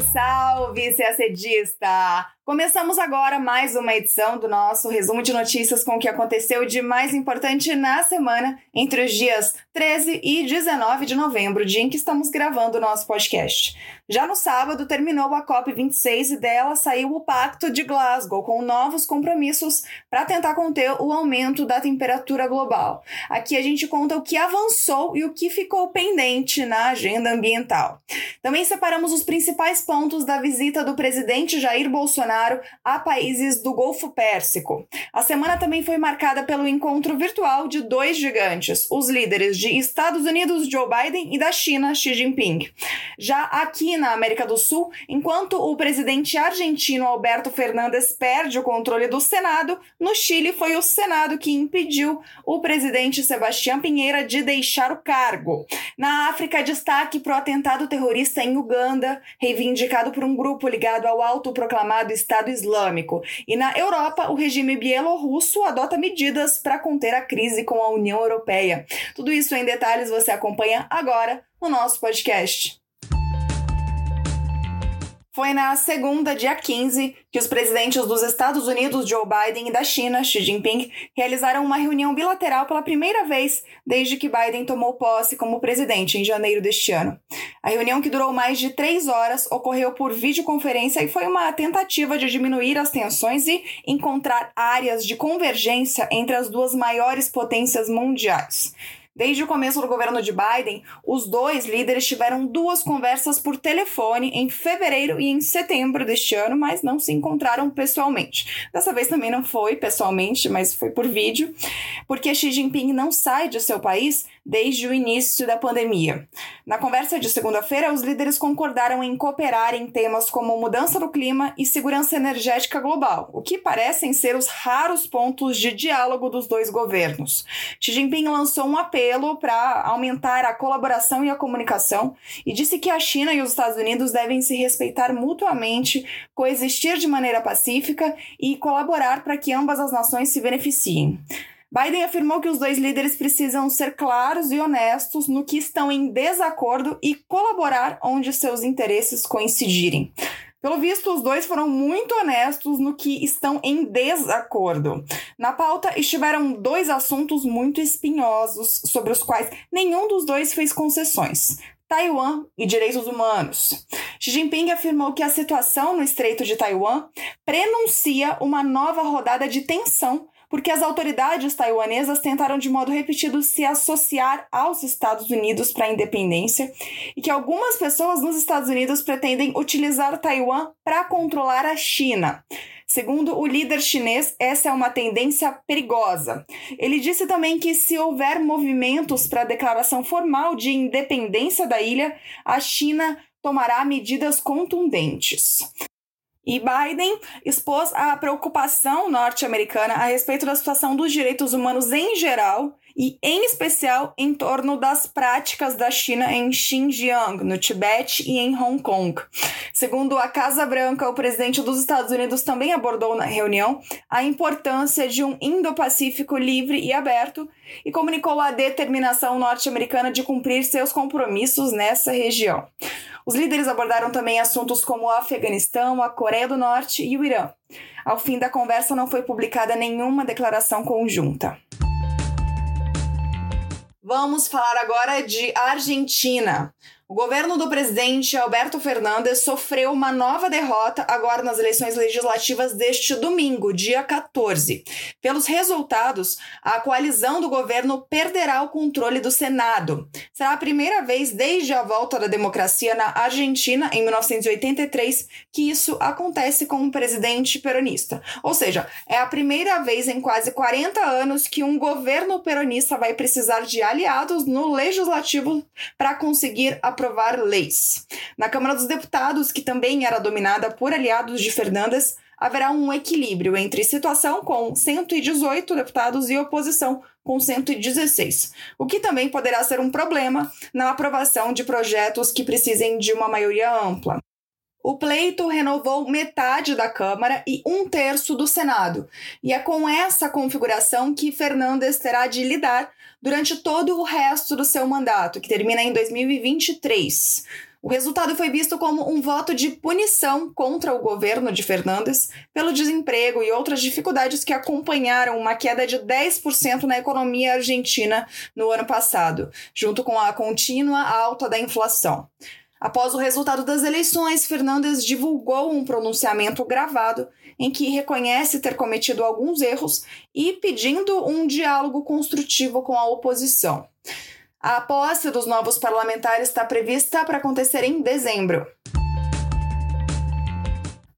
Salve, salve, CACDista! Começamos agora mais uma edição do nosso resumo de notícias com o que aconteceu de mais importante na semana, entre os dias 13 e 19 de novembro, dia em que estamos gravando o nosso podcast. Já no sábado terminou a COP26 e dela saiu o Pacto de Glasgow, com novos compromissos para tentar conter o aumento da temperatura global. Aqui a gente conta o que avançou e o que ficou pendente na agenda ambiental. Também separamos os principais pontos da visita do presidente Jair Bolsonaro a países do Golfo Pérsico. A semana também foi marcada pelo encontro virtual de dois gigantes, os líderes de Estados Unidos Joe Biden e da China Xi Jinping. Já aqui na América do Sul, enquanto o presidente argentino Alberto Fernandes perde o controle do Senado, no Chile foi o Senado que impediu o presidente Sebastião Pinheira de deixar o cargo. Na África, destaque para o atentado terrorista em Uganda, reivindicado por um grupo ligado ao autoproclamado Estado Islâmico. E na Europa, o regime bielorrusso adota medidas para conter a crise com a União Europeia. Tudo isso em detalhes você acompanha agora no nosso podcast. Foi na segunda, dia 15, que os presidentes dos Estados Unidos, Joe Biden, e da China, Xi Jinping, realizaram uma reunião bilateral pela primeira vez desde que Biden tomou posse como presidente em janeiro deste ano. A reunião, que durou mais de três horas, ocorreu por videoconferência e foi uma tentativa de diminuir as tensões e encontrar áreas de convergência entre as duas maiores potências mundiais. Desde o começo do governo de Biden, os dois líderes tiveram duas conversas por telefone em fevereiro e em setembro deste ano, mas não se encontraram pessoalmente. Dessa vez também não foi pessoalmente, mas foi por vídeo, porque Xi Jinping não sai de seu país desde o início da pandemia. Na conversa de segunda-feira, os líderes concordaram em cooperar em temas como mudança do clima e segurança energética global, o que parecem ser os raros pontos de diálogo dos dois governos. Xi Jinping lançou um apelo para aumentar a colaboração e a comunicação e disse que a China e os Estados Unidos devem se respeitar mutuamente, coexistir de maneira pacífica e colaborar para que ambas as nações se beneficiem. Biden afirmou que os dois líderes precisam ser claros e honestos no que estão em desacordo e colaborar onde seus interesses coincidirem. Pelo visto, os dois foram muito honestos no que estão em desacordo. Na pauta estiveram dois assuntos muito espinhosos, sobre os quais nenhum dos dois fez concessões. Taiwan e direitos humanos. Xi Jinping afirmou que a situação no Estreito de Taiwan prenuncia uma nova rodada de tensão porque as autoridades taiwanesas tentaram de modo repetido se associar aos Estados Unidos para a independência e que algumas pessoas nos Estados Unidos pretendem utilizar Taiwan para controlar a China. Segundo o líder chinês, essa é uma tendência perigosa. Ele disse também que, se houver movimentos para a declaração formal de independência da ilha, a China tomará medidas contundentes. E Biden expôs a preocupação norte-americana a respeito da situação dos direitos humanos em geral e, em especial, em torno das práticas da China em Xinjiang, no Tibete e em Hong Kong. Segundo a Casa Branca, o presidente dos Estados Unidos também abordou na reunião a importância de um Indo-Pacífico livre e aberto e comunicou a determinação norte-americana de cumprir seus compromissos nessa região. Os líderes abordaram também assuntos como o Afeganistão, a Coreia do Norte e o Irã. Ao fim da conversa, não foi publicada nenhuma declaração conjunta. Vamos falar agora de Argentina. O governo do presidente Alberto Fernandes sofreu uma nova derrota agora nas eleições legislativas deste domingo, dia 14. Pelos resultados, a coalizão do governo perderá o controle do Senado. Será a primeira vez desde a volta da democracia na Argentina, em 1983, que isso acontece com um presidente peronista. Ou seja, é a primeira vez em quase 40 anos que um governo peronista vai precisar de aliados no legislativo para conseguir a aprovar leis. Na Câmara dos Deputados, que também era dominada por aliados de Fernandes, haverá um equilíbrio entre situação com 118 deputados e oposição com 116, o que também poderá ser um problema na aprovação de projetos que precisem de uma maioria ampla. O pleito renovou metade da Câmara e um terço do Senado, e é com essa configuração que Fernandes terá de lidar durante todo o resto do seu mandato, que termina em 2023. O resultado foi visto como um voto de punição contra o governo de Fernandes pelo desemprego e outras dificuldades que acompanharam uma queda de 10% na economia argentina no ano passado, junto com a contínua alta da inflação. Após o resultado das eleições, Fernandes divulgou um pronunciamento gravado em que reconhece ter cometido alguns erros e pedindo um diálogo construtivo com a oposição. A posse dos novos parlamentares está prevista para acontecer em dezembro.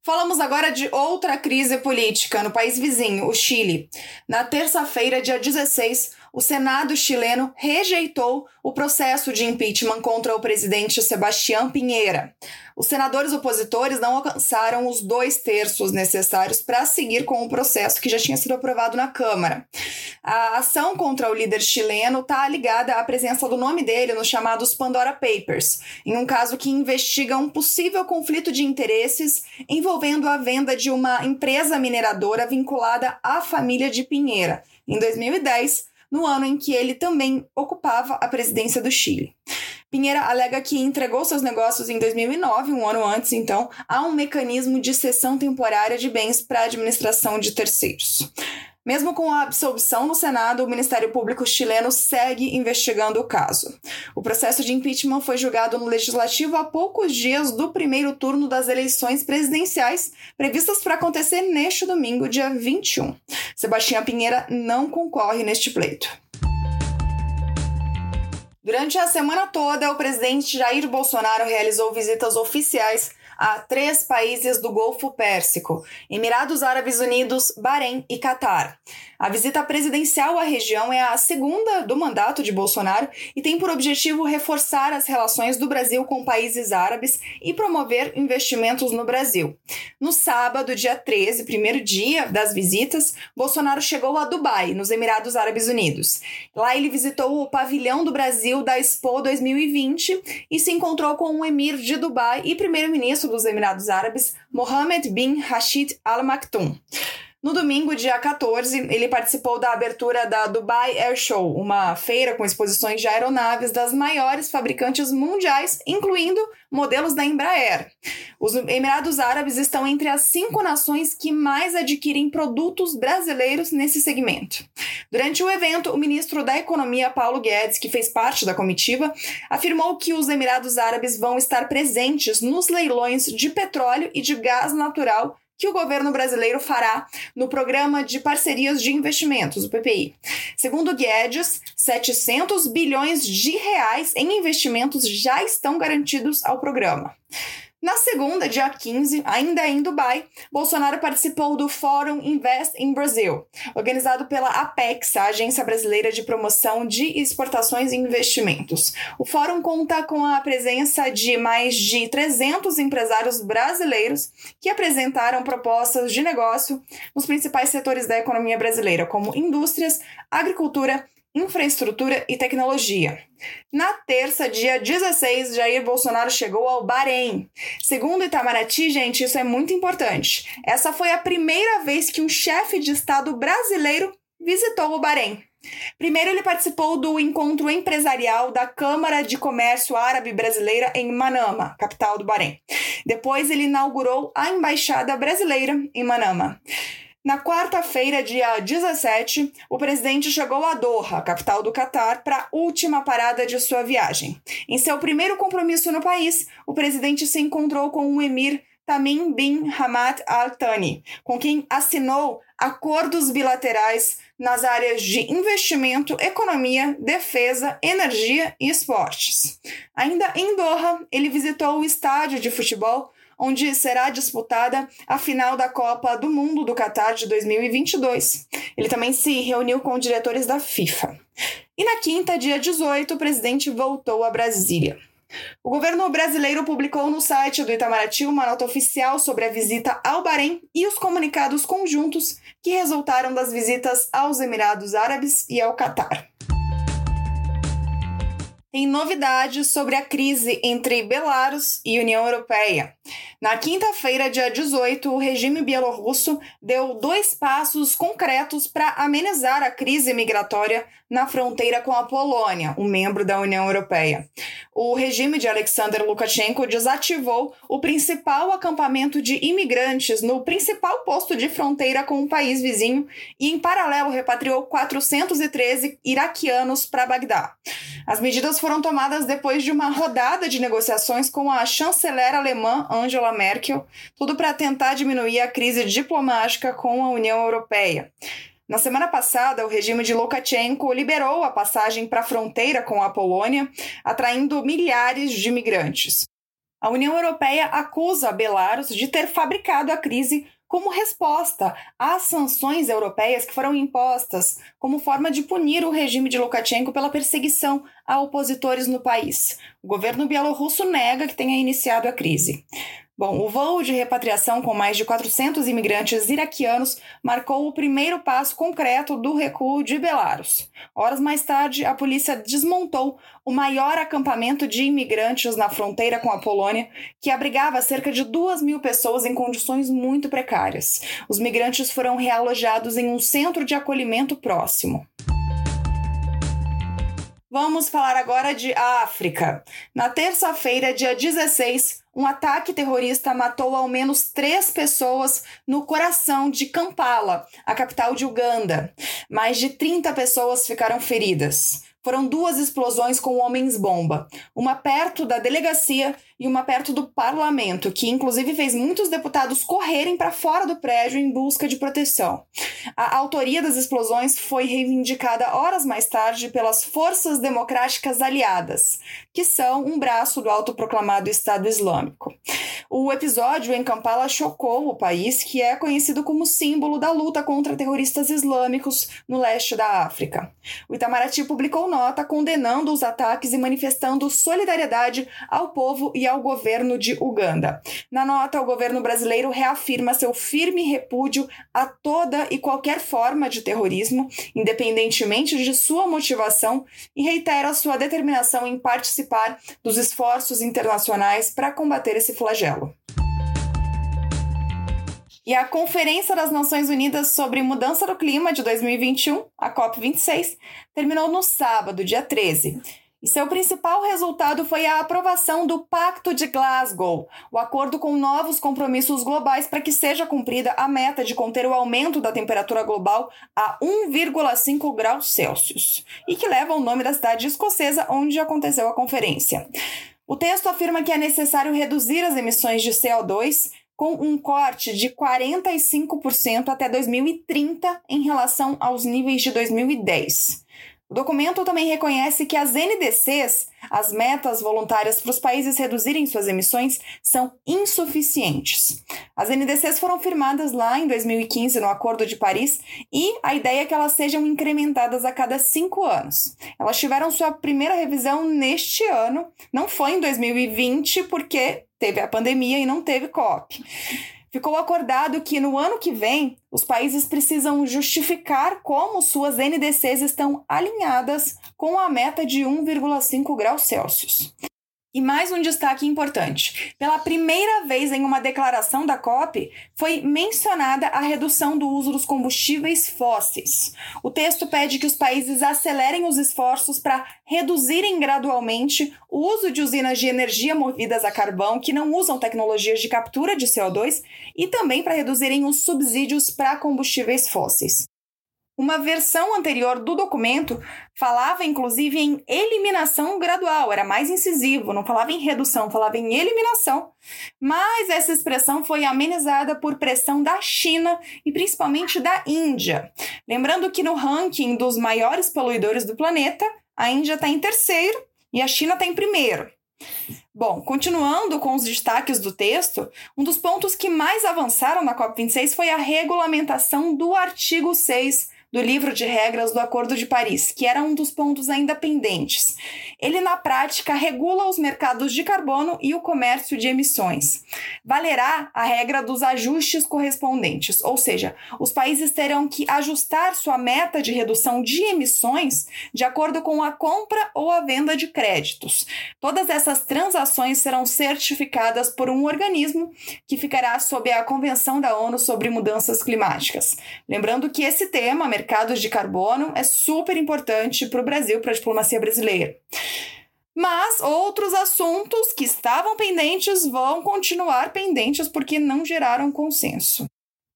Falamos agora de outra crise política no país vizinho, o Chile. Na terça-feira, dia 16, o Senado chileno rejeitou o processo de impeachment contra o presidente Sebastião Pinheira. Os senadores opositores não alcançaram os dois terços necessários para seguir com o processo que já tinha sido aprovado na Câmara. A ação contra o líder chileno está ligada à presença do nome dele nos chamados Pandora Papers, em um caso que investiga um possível conflito de interesses envolvendo a venda de uma empresa mineradora vinculada à família de Pinheira. Em 2010, no ano em que ele também ocupava a presidência do Chile. Pinheira alega que entregou seus negócios em 2009, um ano antes, então, a um mecanismo de cessão temporária de bens para a administração de terceiros. Mesmo com a absolvição no Senado, o Ministério Público chileno segue investigando o caso. O processo de impeachment foi julgado no Legislativo há poucos dias do primeiro turno das eleições presidenciais, previstas para acontecer neste domingo, dia 21. Sebastião Pinheira não concorre neste pleito. Durante a semana toda, o presidente Jair Bolsonaro realizou visitas oficiais a três países do Golfo Pérsico: Emirados Árabes Unidos, Bahrein e Catar. A visita presidencial à região é a segunda do mandato de Bolsonaro e tem por objetivo reforçar as relações do Brasil com países árabes e promover investimentos no Brasil. No sábado, dia 13, primeiro dia das visitas, Bolsonaro chegou a Dubai, nos Emirados Árabes Unidos. Lá ele visitou o pavilhão do Brasil da Expo 2020 e se encontrou com o emir de Dubai e primeiro-ministro dos Emirados Árabes, Mohammed bin Rashid Al Maktoum. No domingo, dia 14, ele participou da abertura da Dubai Air Show, uma feira com exposições de aeronaves das maiores fabricantes mundiais, incluindo modelos da Embraer. Os Emirados Árabes estão entre as cinco nações que mais adquirem produtos brasileiros nesse segmento. Durante o evento, o ministro da Economia, Paulo Guedes, que fez parte da comitiva, afirmou que os Emirados Árabes vão estar presentes nos leilões de petróleo e de gás natural que o governo brasileiro fará no Programa de Parcerias de Investimentos, o PPI. Segundo Guedes, 700 bilhões de reais em investimentos já estão garantidos ao programa. Na segunda, dia 15, ainda em Dubai, Bolsonaro participou do Fórum Invest in Brazil, organizado pela Apex, a Agência Brasileira de Promoção de Exportações e Investimentos. O fórum conta com a presença de mais de 300 empresários brasileiros que apresentaram propostas de negócio nos principais setores da economia brasileira, como indústrias, agricultura, infraestrutura e tecnologia. Na terça, dia 16, Jair Bolsonaro chegou ao Bahrein. Segundo Itamaraty, gente, isso é muito importante. Essa foi a primeira vez que um chefe de Estado brasileiro visitou o Bahrein. Primeiro, ele participou do encontro empresarial da Câmara de Comércio Árabe Brasileira em Manama, capital do Bahrein. Depois, ele inaugurou a Embaixada Brasileira em Manama. Na quarta-feira, dia 17, o presidente chegou a Doha, capital do Catar, para a última parada de sua viagem. Em seu primeiro compromisso no país, o presidente se encontrou com o emir Tamim bin Hamad Al Thani, com quem assinou acordos bilaterais nas áreas de investimento, economia, defesa, energia e esportes. Ainda em Doha, ele visitou o estádio de futebol onde será disputada a final da Copa do Mundo do Qatar de 2022. Ele também se reuniu com diretores da FIFA. E na quinta, dia 18, o presidente voltou a Brasília. O governo brasileiro publicou no site do Itamaraty uma nota oficial sobre a visita ao Bahrein e os comunicados conjuntos que resultaram das visitas aos Emirados Árabes e ao Catar. tem novidades sobre a crise entre Belarus e União Europeia. Na quinta-feira, dia 18, o regime bielorrusso deu dois passos concretos para amenizar a crise migratória na fronteira com a Polônia, um membro da União Europeia. O regime de Alexander Lukashenko desativou o principal acampamento de imigrantes no principal posto de fronteira com o país vizinho e, em paralelo, repatriou 413 iraquianos para Bagdá. As medidas foram tomadas depois de uma rodada de negociações com a chanceler alemã Angela Merkel, tudo para tentar diminuir a crise diplomática com a União Europeia. Na semana passada, o regime de Lukashenko liberou a passagem para a fronteira com a Polônia, atraindo milhares de imigrantes. A União Europeia acusa Belarus de ter fabricado a crise como resposta às sanções europeias que foram impostas como forma de punir o regime de Lukashenko pela perseguição a opositores no país. O governo bielorrusso nega que tenha iniciado a crise. Bom, o voo de repatriação com mais de 400 imigrantes iraquianos marcou o primeiro passo concreto do recuo de Belarus. Horas mais tarde, a polícia desmontou o maior acampamento de imigrantes na fronteira com a Polônia, que abrigava cerca de 2 mil pessoas em condições muito precárias. Os migrantes foram realojados em um centro de acolhimento próximo. Vamos falar agora de África. Na terça-feira, dia 16, um ataque terrorista matou ao menos três pessoas no coração de Kampala, a capital de Uganda. Mais de 30 pessoas ficaram feridas foram duas explosões com homens-bomba, uma perto da delegacia e uma perto do parlamento, que inclusive fez muitos deputados correrem para fora do prédio em busca de proteção. A autoria das explosões foi reivindicada horas mais tarde pelas Forças Democráticas Aliadas, que são um braço do autoproclamado Estado Islâmico. O episódio em Kampala chocou o país, que é conhecido como símbolo da luta contra terroristas islâmicos no leste da África. O Itamaraty publicou nota condenando os ataques e manifestando solidariedade ao povo e ao governo de Uganda. Na nota, o governo brasileiro reafirma seu firme repúdio a toda e qualquer forma de terrorismo, independentemente de sua motivação, e reitera sua determinação em participar dos esforços internacionais para combater esse flagelo. E a Conferência das Nações Unidas sobre Mudança do Clima de 2021, a COP26, terminou no sábado, dia 13. E seu principal resultado foi a aprovação do Pacto de Glasgow, o acordo com novos compromissos globais para que seja cumprida a meta de conter o aumento da temperatura global a 1,5 graus Celsius, e que leva o nome da cidade escocesa onde aconteceu a conferência. O texto afirma que é necessário reduzir as emissões de CO2 com um corte de 45% até 2030 em relação aos níveis de 2010. O documento também reconhece que as NDCs, as metas voluntárias para os países reduzirem suas emissões, são insuficientes. As NDCs foram firmadas lá em 2015 no Acordo de Paris e a ideia é que elas sejam incrementadas a cada cinco anos. Elas tiveram sua primeira revisão neste ano, não foi em 2020, porque teve a pandemia e não teve COP. Ficou acordado que no ano que vem os países precisam justificar como suas NDCs estão alinhadas com a meta de 1,5 graus Celsius. E mais um destaque importante: pela primeira vez em uma declaração da COP, foi mencionada a redução do uso dos combustíveis fósseis. O texto pede que os países acelerem os esforços para reduzirem gradualmente o uso de usinas de energia movidas a carvão que não usam tecnologias de captura de CO2 e também para reduzirem os subsídios para combustíveis fósseis. Uma versão anterior do documento falava inclusive em eliminação gradual, era mais incisivo, não falava em redução, falava em eliminação. Mas essa expressão foi amenizada por pressão da China e principalmente da Índia. Lembrando que no ranking dos maiores poluidores do planeta, a Índia está em terceiro e a China está em primeiro. Bom, continuando com os destaques do texto, um dos pontos que mais avançaram na COP26 foi a regulamentação do artigo 6 do livro de regras do Acordo de Paris, que era um dos pontos ainda pendentes. Ele, na prática, regula os mercados de carbono e o comércio de emissões. Valerá a regra dos ajustes correspondentes, ou seja, os países terão que ajustar sua meta de redução de emissões de acordo com a compra ou a venda de créditos. Todas essas transações serão certificadas por um organismo que ficará sob a Convenção da ONU sobre Mudanças Climáticas. Lembrando que esse tema, mercados de carbono, é super importante para o Brasil, para a diplomacia brasileira. Mas outros assuntos que estavam pendentes vão continuar pendentes porque não geraram consenso.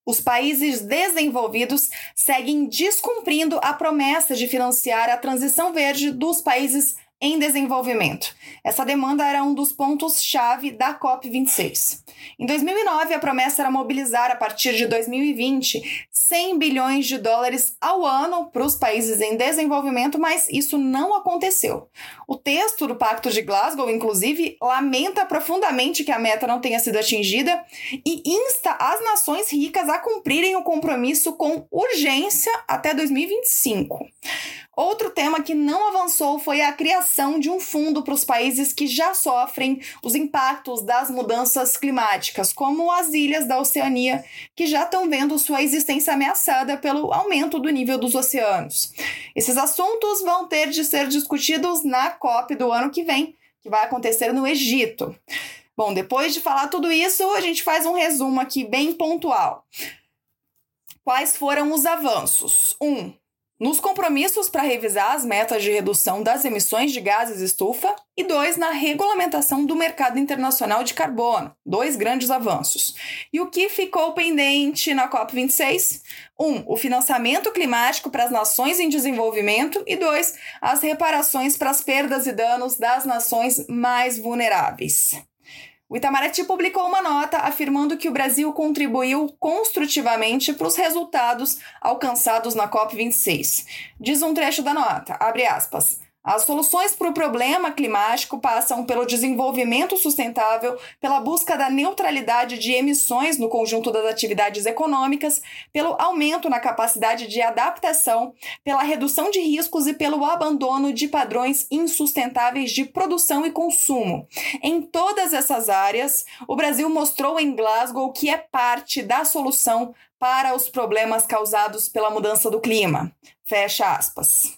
Os países desenvolvidos seguem descumprindo a promessa de financiar a transição verde dos países em desenvolvimento. Essa demanda era um dos pontos-chave da COP26. Em 2009, a promessa era mobilizar, a partir de 2020, 100 bilhões de dólares ao ano para os países em desenvolvimento, mas isso não aconteceu. O texto do Pacto de Glasgow, inclusive, lamenta profundamente que a meta não tenha sido atingida e insta as nações ricas a cumprirem o compromisso com urgência até 2025. Outro tema que não avançou foi a criação de um fundo para os países que já sofrem os impactos das mudanças climáticas, como as ilhas da Oceania, que já estão vendo sua existência ameaçada pelo aumento do nível dos oceanos. Esses assuntos vão ter de ser discutidos na COP do ano que vem, que vai acontecer no Egito. Bom, depois de falar tudo isso, a gente faz um resumo aqui bem pontual. Quais foram os avanços? 1. Um, nos compromissos para revisar as metas de redução das emissões de gases estufa, e dois, na regulamentação do mercado internacional de carbono, dois grandes avanços. E o que ficou pendente na COP26? Um, o financiamento climático para as nações em desenvolvimento, e dois, as reparações para as perdas e danos das nações mais vulneráveis. O Itamaraty publicou uma nota afirmando que o Brasil contribuiu construtivamente para os resultados alcançados na COP26. Diz um trecho da nota, abre aspas. As soluções para o problema climático passam pelo desenvolvimento sustentável, pela busca da neutralidade de emissões no conjunto das atividades econômicas, pelo aumento na capacidade de adaptação, pela redução de riscos e pelo abandono de padrões insustentáveis de produção e consumo. Em todas essas áreas, o Brasil mostrou em Glasgow que é parte da solução para os problemas causados pela mudança do clima. Fecha aspas.